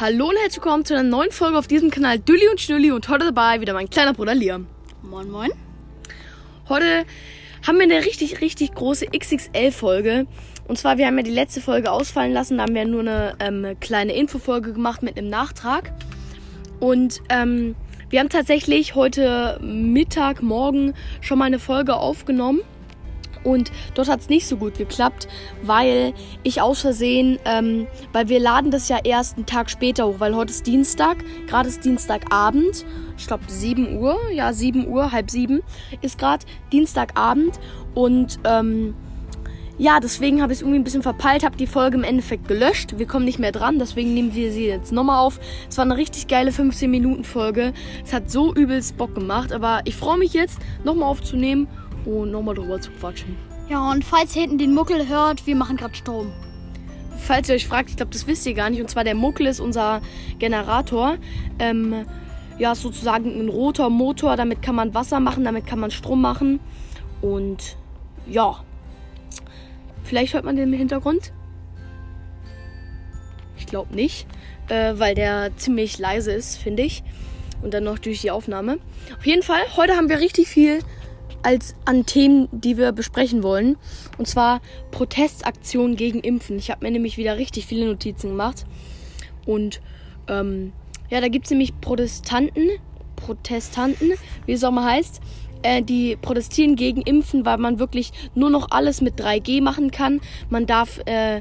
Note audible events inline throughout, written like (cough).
Hallo und herzlich willkommen zu einer neuen Folge auf diesem Kanal Dülli und Schnülli und heute dabei wieder mein kleiner Bruder Liam. Moin, moin. Heute haben wir eine richtig, richtig große XXL-Folge. Und zwar, wir haben ja die letzte Folge ausfallen lassen, da haben wir nur eine ähm, kleine Infofolge gemacht mit einem Nachtrag. Und ähm, wir haben tatsächlich heute Mittag, morgen schon mal eine Folge aufgenommen. Und dort hat es nicht so gut geklappt, weil ich aus Versehen, ähm, weil wir laden das ja erst einen Tag später hoch, weil heute ist Dienstag, gerade ist Dienstagabend, ich glaube 7 Uhr, ja 7 Uhr, halb 7 ist gerade Dienstagabend und ähm, ja, deswegen habe ich es irgendwie ein bisschen verpeilt, habe die Folge im Endeffekt gelöscht. Wir kommen nicht mehr dran, deswegen nehmen wir sie jetzt nochmal auf. Es war eine richtig geile 15-Minuten-Folge. Es hat so übelst Bock gemacht, aber ich freue mich jetzt, nochmal aufzunehmen und nochmal drüber zu quatschen. Ja, und falls ihr hinten den Muckel hört, wir machen gerade Strom. Falls ihr euch fragt, ich glaube, das wisst ihr gar nicht. Und zwar der Muckel ist unser Generator. Ähm, ja, sozusagen ein roter Motor. Damit kann man Wasser machen, damit kann man Strom machen. Und ja, vielleicht hört man den im Hintergrund. Ich glaube nicht, äh, weil der ziemlich leise ist, finde ich. Und dann noch durch die Aufnahme. Auf jeden Fall, heute haben wir richtig viel als an Themen, die wir besprechen wollen. Und zwar Protestaktionen gegen Impfen. Ich habe mir nämlich wieder richtig viele Notizen gemacht. Und ähm, ja, da gibt es nämlich Protestanten, Protestanten, wie es auch mal heißt, äh, die protestieren gegen Impfen, weil man wirklich nur noch alles mit 3G machen kann. Man darf, äh,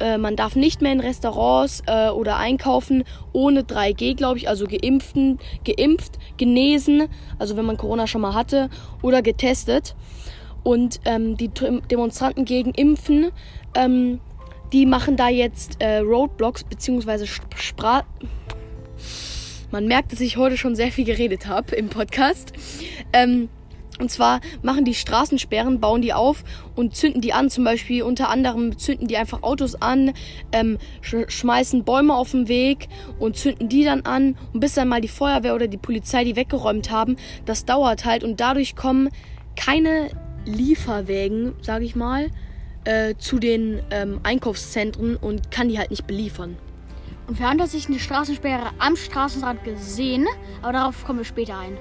äh, man darf nicht mehr in Restaurants äh, oder einkaufen ohne 3G, glaube ich. Also geimpften, geimpft, genesen, also wenn man Corona schon mal hatte, oder getestet. Und ähm, die Demonstranten gegen Impfen, ähm, die machen da jetzt äh, Roadblocks beziehungsweise Spra man merkt, dass ich heute schon sehr viel geredet habe im Podcast. Ähm, und zwar machen die Straßensperren, bauen die auf und zünden die an. Zum Beispiel unter anderem zünden die einfach Autos an, ähm, sch schmeißen Bäume auf den Weg und zünden die dann an. Und bis dann mal die Feuerwehr oder die Polizei die weggeräumt haben, das dauert halt. Und dadurch kommen keine Lieferwägen, sage ich mal, äh, zu den ähm, Einkaufszentren und kann die halt nicht beliefern. Und wir haben tatsächlich eine Straßensperre am Straßenrand gesehen, aber darauf kommen wir später ein.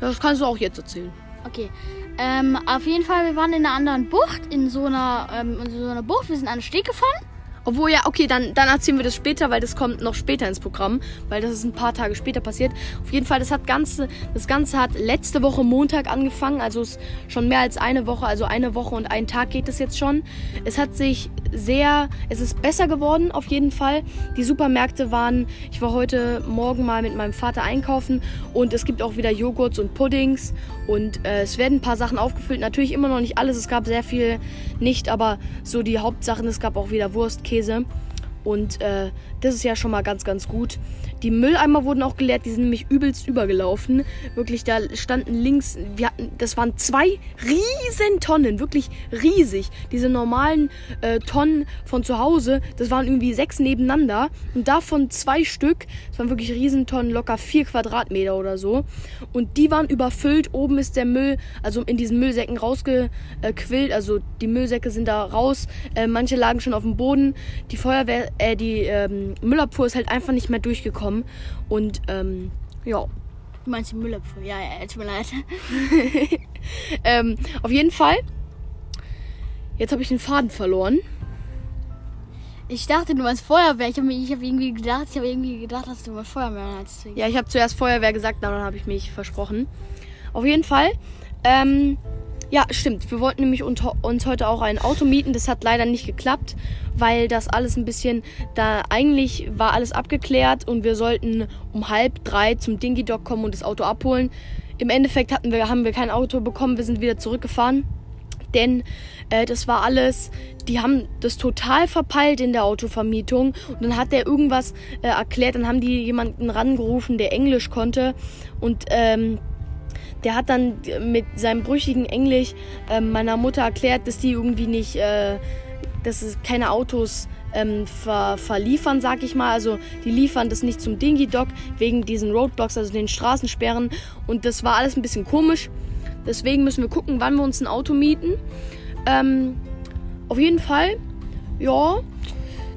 Das kannst du auch jetzt erzählen. Okay. Ähm, auf jeden Fall, wir waren in einer anderen Bucht, in so einer, ähm, in so einer Bucht. Wir sind an den Steg gefahren. Obwohl, ja, okay, dann, dann erzählen wir das später, weil das kommt noch später ins Programm, weil das ist ein paar Tage später passiert. Auf jeden Fall, das, hat ganze, das Ganze hat letzte Woche Montag angefangen, also schon mehr als eine Woche, also eine Woche und einen Tag geht es jetzt schon. Es hat sich sehr, es ist besser geworden auf jeden Fall. Die Supermärkte waren, ich war heute Morgen mal mit meinem Vater einkaufen und es gibt auch wieder Joghurts und Puddings und äh, es werden ein paar Sachen aufgefüllt. Natürlich immer noch nicht alles, es gab sehr viel nicht, aber so die Hauptsachen, es gab auch wieder Wurst, Käse. Und äh, das ist ja schon mal ganz, ganz gut. Die Mülleimer wurden auch geleert, die sind nämlich übelst übergelaufen. Wirklich, da standen links, wir hatten, das waren zwei riesen Tonnen, wirklich riesig. Diese normalen äh, Tonnen von zu Hause, das waren irgendwie sechs nebeneinander. Und davon zwei Stück, das waren wirklich Riesentonnen, locker vier Quadratmeter oder so. Und die waren überfüllt. Oben ist der Müll, also in diesen Müllsäcken rausgequillt. Also die Müllsäcke sind da raus. Äh, manche lagen schon auf dem Boden. Die Feuerwehr, äh, die ähm, Müllabfuhr ist halt einfach nicht mehr durchgekommen. Und ähm, ja. Du meinst die Müllabfuhr? Ja, ja, tut mir leid. (laughs) ähm, auf jeden Fall. Jetzt habe ich den Faden verloren. Ich dachte, du meinst Feuerwehr. Ich habe hab irgendwie gedacht, ich habe irgendwie gedacht, dass du mal Feuerwehr meinst. Ja, ich habe zuerst Feuerwehr gesagt, aber dann habe ich mich versprochen. Auf jeden Fall. Ähm, ja, stimmt. Wir wollten nämlich uns heute auch ein Auto mieten. Das hat leider nicht geklappt, weil das alles ein bisschen, da eigentlich war alles abgeklärt und wir sollten um halb drei zum Dingy Dog kommen und das Auto abholen. Im Endeffekt hatten wir, haben wir kein Auto bekommen. Wir sind wieder zurückgefahren. Denn äh, das war alles, die haben das total verpeilt in der Autovermietung. Und dann hat der irgendwas äh, erklärt. Dann haben die jemanden rangerufen, der Englisch konnte. Und ähm, der hat dann mit seinem brüchigen Englisch äh, meiner Mutter erklärt, dass die irgendwie nicht, äh, dass es keine Autos ähm, ver verliefern, sag ich mal. Also die liefern das nicht zum Dingy Dock wegen diesen Roadblocks, also den Straßensperren. Und das war alles ein bisschen komisch. Deswegen müssen wir gucken, wann wir uns ein Auto mieten. Ähm, auf jeden Fall, ja,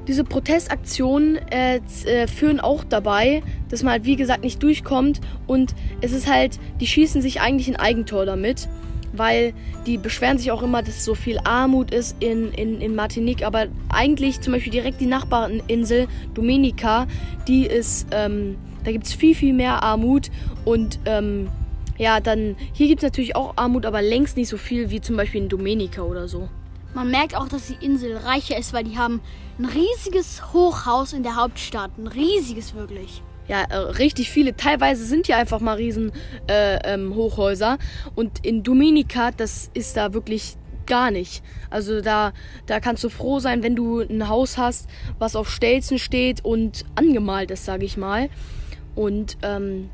diese Protestaktionen äh, äh, führen auch dabei, dass man halt wie gesagt nicht durchkommt und es ist halt, die schießen sich eigentlich ein Eigentor damit, weil die beschweren sich auch immer, dass so viel Armut ist in, in, in Martinique, aber eigentlich zum Beispiel direkt die Nachbarinsel Dominica, die ist, ähm, da gibt es viel, viel mehr Armut und ähm, ja, dann hier gibt es natürlich auch Armut, aber längst nicht so viel wie zum Beispiel in Dominica oder so. Man merkt auch, dass die Insel reicher ist, weil die haben ein riesiges Hochhaus in der Hauptstadt. Ein riesiges wirklich. Ja, äh, richtig viele. Teilweise sind ja einfach mal riesen äh, ähm, Hochhäuser. Und in Dominica, das ist da wirklich gar nicht. Also da, da kannst du froh sein, wenn du ein Haus hast, was auf Stelzen steht und angemalt ist, sage ich mal. Und ähm,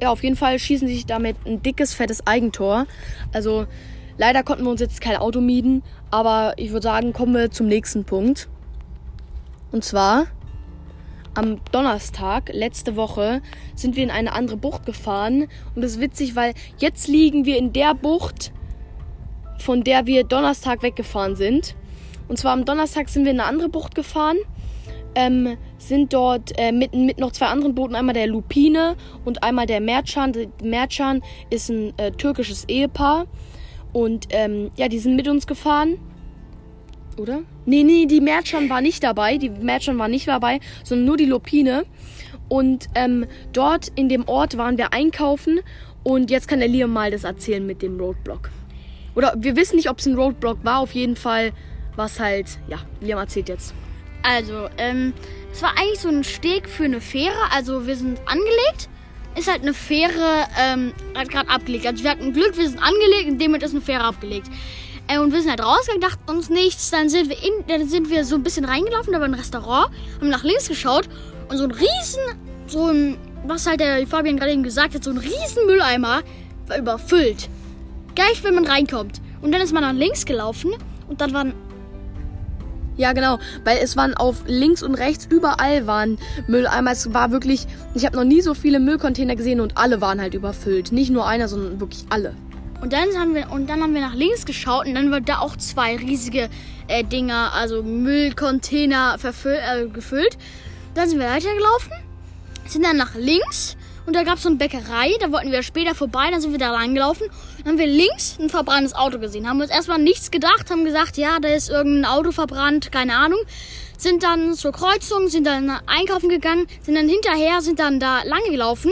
ja, auf jeden Fall schießen sich damit ein dickes, fettes Eigentor. Also leider konnten wir uns jetzt kein Auto mieten, aber ich würde sagen, kommen wir zum nächsten Punkt. Und zwar am Donnerstag letzte Woche sind wir in eine andere Bucht gefahren. Und das ist witzig, weil jetzt liegen wir in der Bucht, von der wir Donnerstag weggefahren sind. Und zwar am Donnerstag sind wir in eine andere Bucht gefahren. Ähm, sind dort äh, mit, mit noch zwei anderen Booten, einmal der Lupine und einmal der Mercan. Der Mercan ist ein äh, türkisches Ehepaar. Und ähm, ja, die sind mit uns gefahren. Oder? Nee, nee, die Merchan war nicht dabei. Die Merchan war nicht dabei, sondern nur die Lupine. Und ähm, dort in dem Ort waren wir einkaufen. Und jetzt kann der Liam mal das erzählen mit dem Roadblock. Oder wir wissen nicht, ob es ein Roadblock war. Auf jeden Fall was halt. Ja, Liam erzählt jetzt. Also, ähm, es war eigentlich so ein Steg für eine Fähre. Also, wir sind angelegt. Ist halt eine Fähre, ähm, hat gerade abgelegt. Also, wir hatten Glück, wir sind angelegt und damit ist eine Fähre abgelegt. Äh, und wir sind halt rausgegangen, dachten uns nichts. Dann sind wir in, dann sind wir so ein bisschen reingelaufen, da war ein Restaurant, haben nach links geschaut und so ein riesen, so ein, was halt der Fabian gerade eben gesagt hat, so ein riesen Mülleimer war überfüllt. Gleich, wenn man reinkommt. Und dann ist man nach links gelaufen und dann waren Ja, genau, weil es waren auf links und rechts überall waren Mülleimer. Es war wirklich, ich habe noch nie so viele Müllcontainer gesehen und alle waren halt überfüllt. Nicht nur einer, sondern wirklich alle. Und dann haben wir und dann haben wir nach links geschaut und dann waren da auch zwei riesige äh, Dinger, also Müllcontainer äh, gefüllt. Dann sind wir weitergelaufen, sind dann nach links und da gab es so eine Bäckerei, da wollten wir später vorbei, dann sind wir da reingelaufen. Dann haben wir links ein verbranntes Auto gesehen, haben uns erstmal nichts gedacht, haben gesagt, ja, da ist irgendein Auto verbrannt, keine Ahnung. Sind dann zur Kreuzung, sind dann einkaufen gegangen, sind dann hinterher, sind dann da lang gelaufen.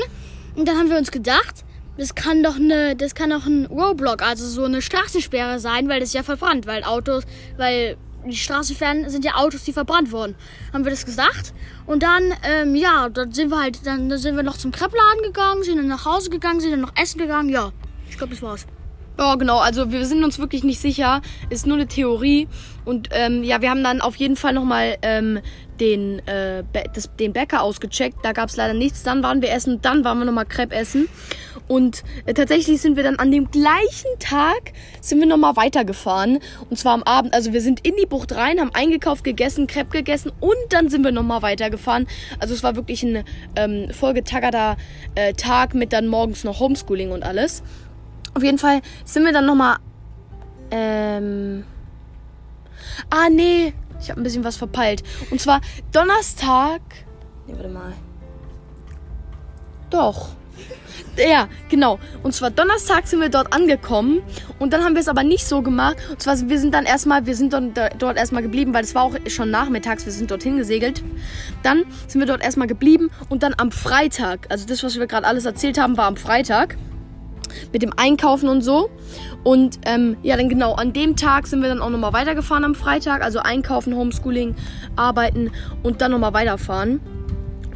Und dann haben wir uns gedacht, das kann doch eine, das kann doch ein Roadblock, also so eine Straßensperre sein, weil das ist ja verbrannt, weil Autos, weil die Straßensperren sind ja Autos, die verbrannt wurden. Haben wir das gesagt? Und dann, ähm, ja, dann sind wir halt, dann, dann sind wir noch zum Kreppladen gegangen, sind dann nach Hause gegangen, sind dann noch essen gegangen. Ja, ich glaube, das war's. Ja, genau. Also wir sind uns wirklich nicht sicher. Ist nur eine Theorie. Und ähm, ja, wir haben dann auf jeden Fall nochmal ähm, den, äh, den Bäcker ausgecheckt. Da gab es leider nichts. Dann waren wir essen. Dann waren wir nochmal Crepe essen. Und äh, tatsächlich sind wir dann an dem gleichen Tag sind wir nochmal weitergefahren. Und zwar am Abend. Also wir sind in die Bucht rein, haben eingekauft, gegessen, Crepe gegessen und dann sind wir nochmal weitergefahren. Also es war wirklich ein ähm, vollgetaggerter äh, Tag mit dann morgens noch Homeschooling und alles. Auf jeden Fall sind wir dann nochmal. Ähm. Ah, nee. Ich habe ein bisschen was verpeilt. Und zwar Donnerstag. Nee, warte mal. Doch. Ja, genau. Und zwar Donnerstag sind wir dort angekommen. Und dann haben wir es aber nicht so gemacht. Und zwar, wir sind dann erstmal, wir sind dort, dort erstmal geblieben, weil es war auch schon nachmittags, wir sind dorthin gesegelt. Dann sind wir dort erstmal geblieben. Und dann am Freitag, also das, was wir gerade alles erzählt haben, war am Freitag mit dem Einkaufen und so. Und ähm, ja, dann genau, an dem Tag sind wir dann auch nochmal weitergefahren am Freitag. Also einkaufen, Homeschooling, arbeiten und dann nochmal weiterfahren.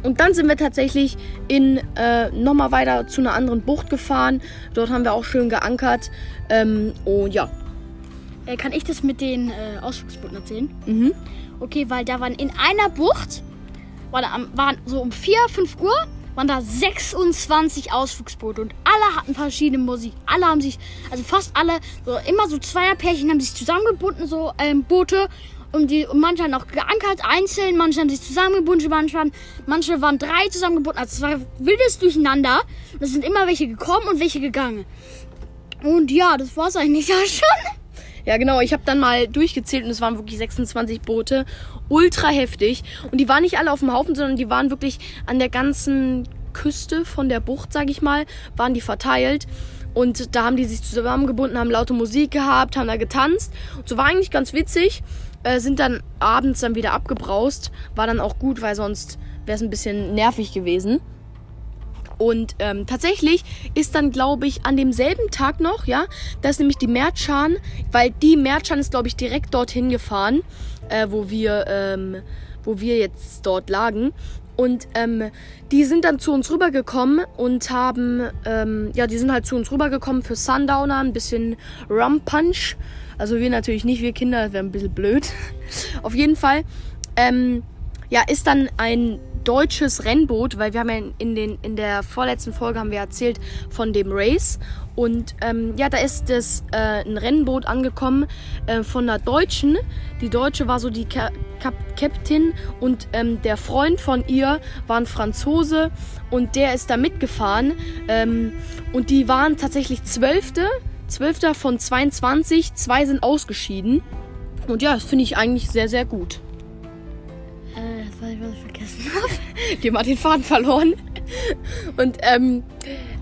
Und dann sind wir tatsächlich in äh, nochmal weiter zu einer anderen Bucht gefahren. Dort haben wir auch schön geankert. Ähm, und ja. Äh, kann ich das mit den äh, Ausflugsbooten erzählen? Mhm. Okay, weil da waren in einer Bucht, war da waren so um 4, 5 Uhr, waren da 26 Ausflugsboote und alle hatten verschiedene Musik. Alle haben sich, also fast alle, so immer so Zweierpärchen haben sich zusammengebunden, so ähm, Boote. Und, die, und manche haben auch geankert, einzeln, manche haben sich zusammengebunden, manche waren, manche waren drei zusammengebunden. Also es war wildes Durcheinander. Es sind immer welche gekommen und welche gegangen. Und ja, das war's eigentlich ja schon. Ja, genau. Ich habe dann mal durchgezählt und es waren wirklich 26 Boote. Ultra heftig. Und die waren nicht alle auf dem Haufen, sondern die waren wirklich an der ganzen Küste von der Bucht, sag ich mal, waren die verteilt. Und da haben die sich zusammengebunden, haben laute Musik gehabt, haben da getanzt. Und so war eigentlich ganz witzig. Äh, sind dann abends dann wieder abgebraust. War dann auch gut, weil sonst wäre es ein bisschen nervig gewesen. Und ähm, tatsächlich ist dann, glaube ich, an demselben Tag noch, ja, da ist nämlich die Mertschan, weil die Mertschan ist, glaube ich, direkt dorthin gefahren, äh, wo wir, ähm, wo wir jetzt dort lagen. Und ähm, die sind dann zu uns rübergekommen und haben, ähm, ja, die sind halt zu uns rübergekommen für Sundowner, ein bisschen Rum Punch. Also wir natürlich nicht, wir Kinder, das wäre ein bisschen blöd. (laughs) Auf jeden Fall, ähm, ja, ist dann ein deutsches Rennboot, weil wir haben ja in, den, in der vorletzten Folge haben wir erzählt von dem Race. Und ähm, ja, da ist das, äh, ein Rennboot angekommen äh, von einer Deutschen. Die Deutsche war so die Captain und ähm, der Freund von ihr war ein Franzose und der ist da mitgefahren. Ähm, und die waren tatsächlich Zwölfte. Zwölfter von 22. Zwei sind ausgeschieden. Und ja, das finde ich eigentlich sehr, sehr gut. Ich, was ich vergessen habe. (laughs) Die haben den Faden verloren. Und ähm,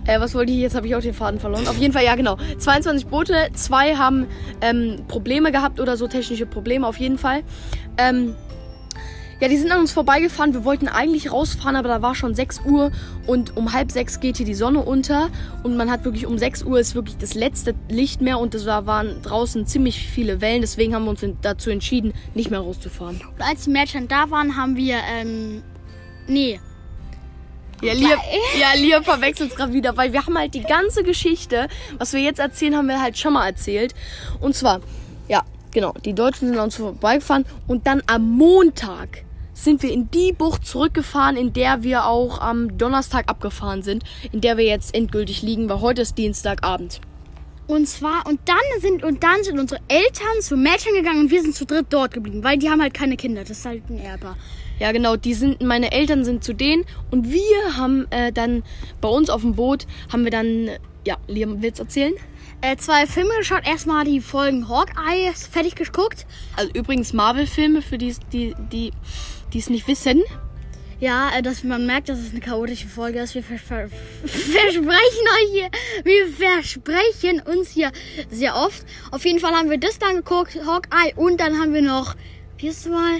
äh, was wollte ich jetzt? Habe ich auch den Faden verloren. Auf jeden Fall, ja, genau. 22 Boote, zwei haben ähm, Probleme gehabt oder so, technische Probleme auf jeden Fall. Ähm, ja, die sind an uns vorbeigefahren. Wir wollten eigentlich rausfahren, aber da war schon 6 Uhr und um halb sechs geht hier die Sonne unter. Und man hat wirklich um 6 Uhr ist wirklich das letzte Licht mehr und es waren draußen ziemlich viele Wellen. Deswegen haben wir uns dazu entschieden, nicht mehr rauszufahren. Und als die Mädchen da waren, haben wir, ähm, nee, Ja, Lia, (laughs) ja, Lia verwechselt es gerade wieder, weil wir haben halt die ganze Geschichte, was wir jetzt erzählen, haben wir halt schon mal erzählt. Und zwar, ja, genau, die Deutschen sind an uns vorbeigefahren und dann am Montag sind wir in die Bucht zurückgefahren, in der wir auch am Donnerstag abgefahren sind, in der wir jetzt endgültig liegen, weil heute ist Dienstagabend. Und zwar, und dann sind, und dann sind unsere Eltern zu Mädchen gegangen und wir sind zu dritt dort geblieben, weil die haben halt keine Kinder. Das ist halt ein Erber. Ja, genau, die sind, meine Eltern sind zu denen und wir haben äh, dann bei uns auf dem Boot, haben wir dann, ja, Liam, willst du erzählen? Äh, zwei Filme geschaut. Erstmal die Folgen Hawkeye fertig geguckt. Also übrigens Marvel-Filme, für die, die, die, die es nicht wissen. Ja, äh, dass man merkt, dass es eine chaotische Folge ist. Wir ver ver versprechen euch hier, wir versprechen uns hier sehr oft. Auf jeden Fall haben wir das dann geguckt, Hawkeye, und dann haben wir noch, wie ist es mal?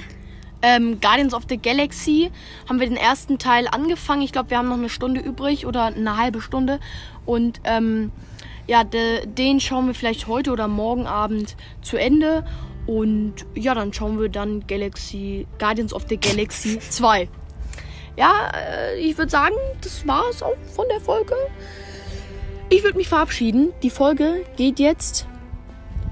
Ähm, Guardians of the Galaxy haben wir den ersten Teil angefangen. Ich glaube, wir haben noch eine Stunde übrig oder eine halbe Stunde. Und ähm, ja, de, den schauen wir vielleicht heute oder morgen Abend zu Ende. Und ja, dann schauen wir dann Galaxy, Guardians of the Galaxy 2. Ja, äh, ich würde sagen, das war es auch von der Folge. Ich würde mich verabschieden. Die Folge geht jetzt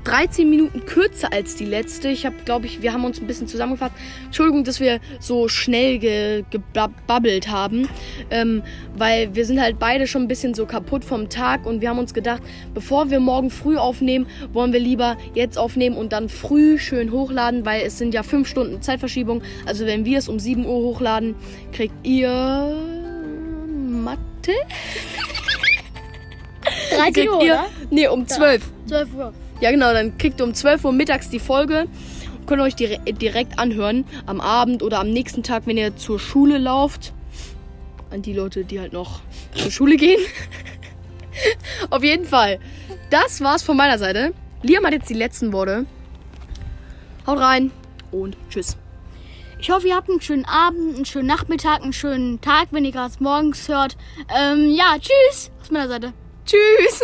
13 Minuten kürzer als die letzte. Ich habe, glaube ich, wir haben uns ein bisschen zusammengefasst. Entschuldigung, dass wir so schnell ge gebabbelt haben, ähm, weil wir sind halt beide schon ein bisschen so kaputt vom Tag und wir haben uns gedacht, bevor wir morgen früh aufnehmen, wollen wir lieber jetzt aufnehmen und dann früh schön hochladen, weil es sind ja 5 Stunden Zeitverschiebung. Also wenn wir es um 7 Uhr hochladen, kriegt ihr Mathe? 13 Kriegt Uhr, oder? nee, um 12. 12 Uhr. Ja, genau, dann kriegt ihr um 12 Uhr mittags die Folge. Könnt ihr euch dire direkt anhören. Am Abend oder am nächsten Tag, wenn ihr zur Schule lauft. An die Leute, die halt noch zur Schule gehen. (laughs) Auf jeden Fall. Das war's von meiner Seite. Liam hat jetzt die letzten Worte. Haut rein und tschüss. Ich hoffe, ihr habt einen schönen Abend, einen schönen Nachmittag, einen schönen Tag, wenn ihr gerade morgens hört. Ähm, ja, tschüss. Aus meiner Seite. Tschüss.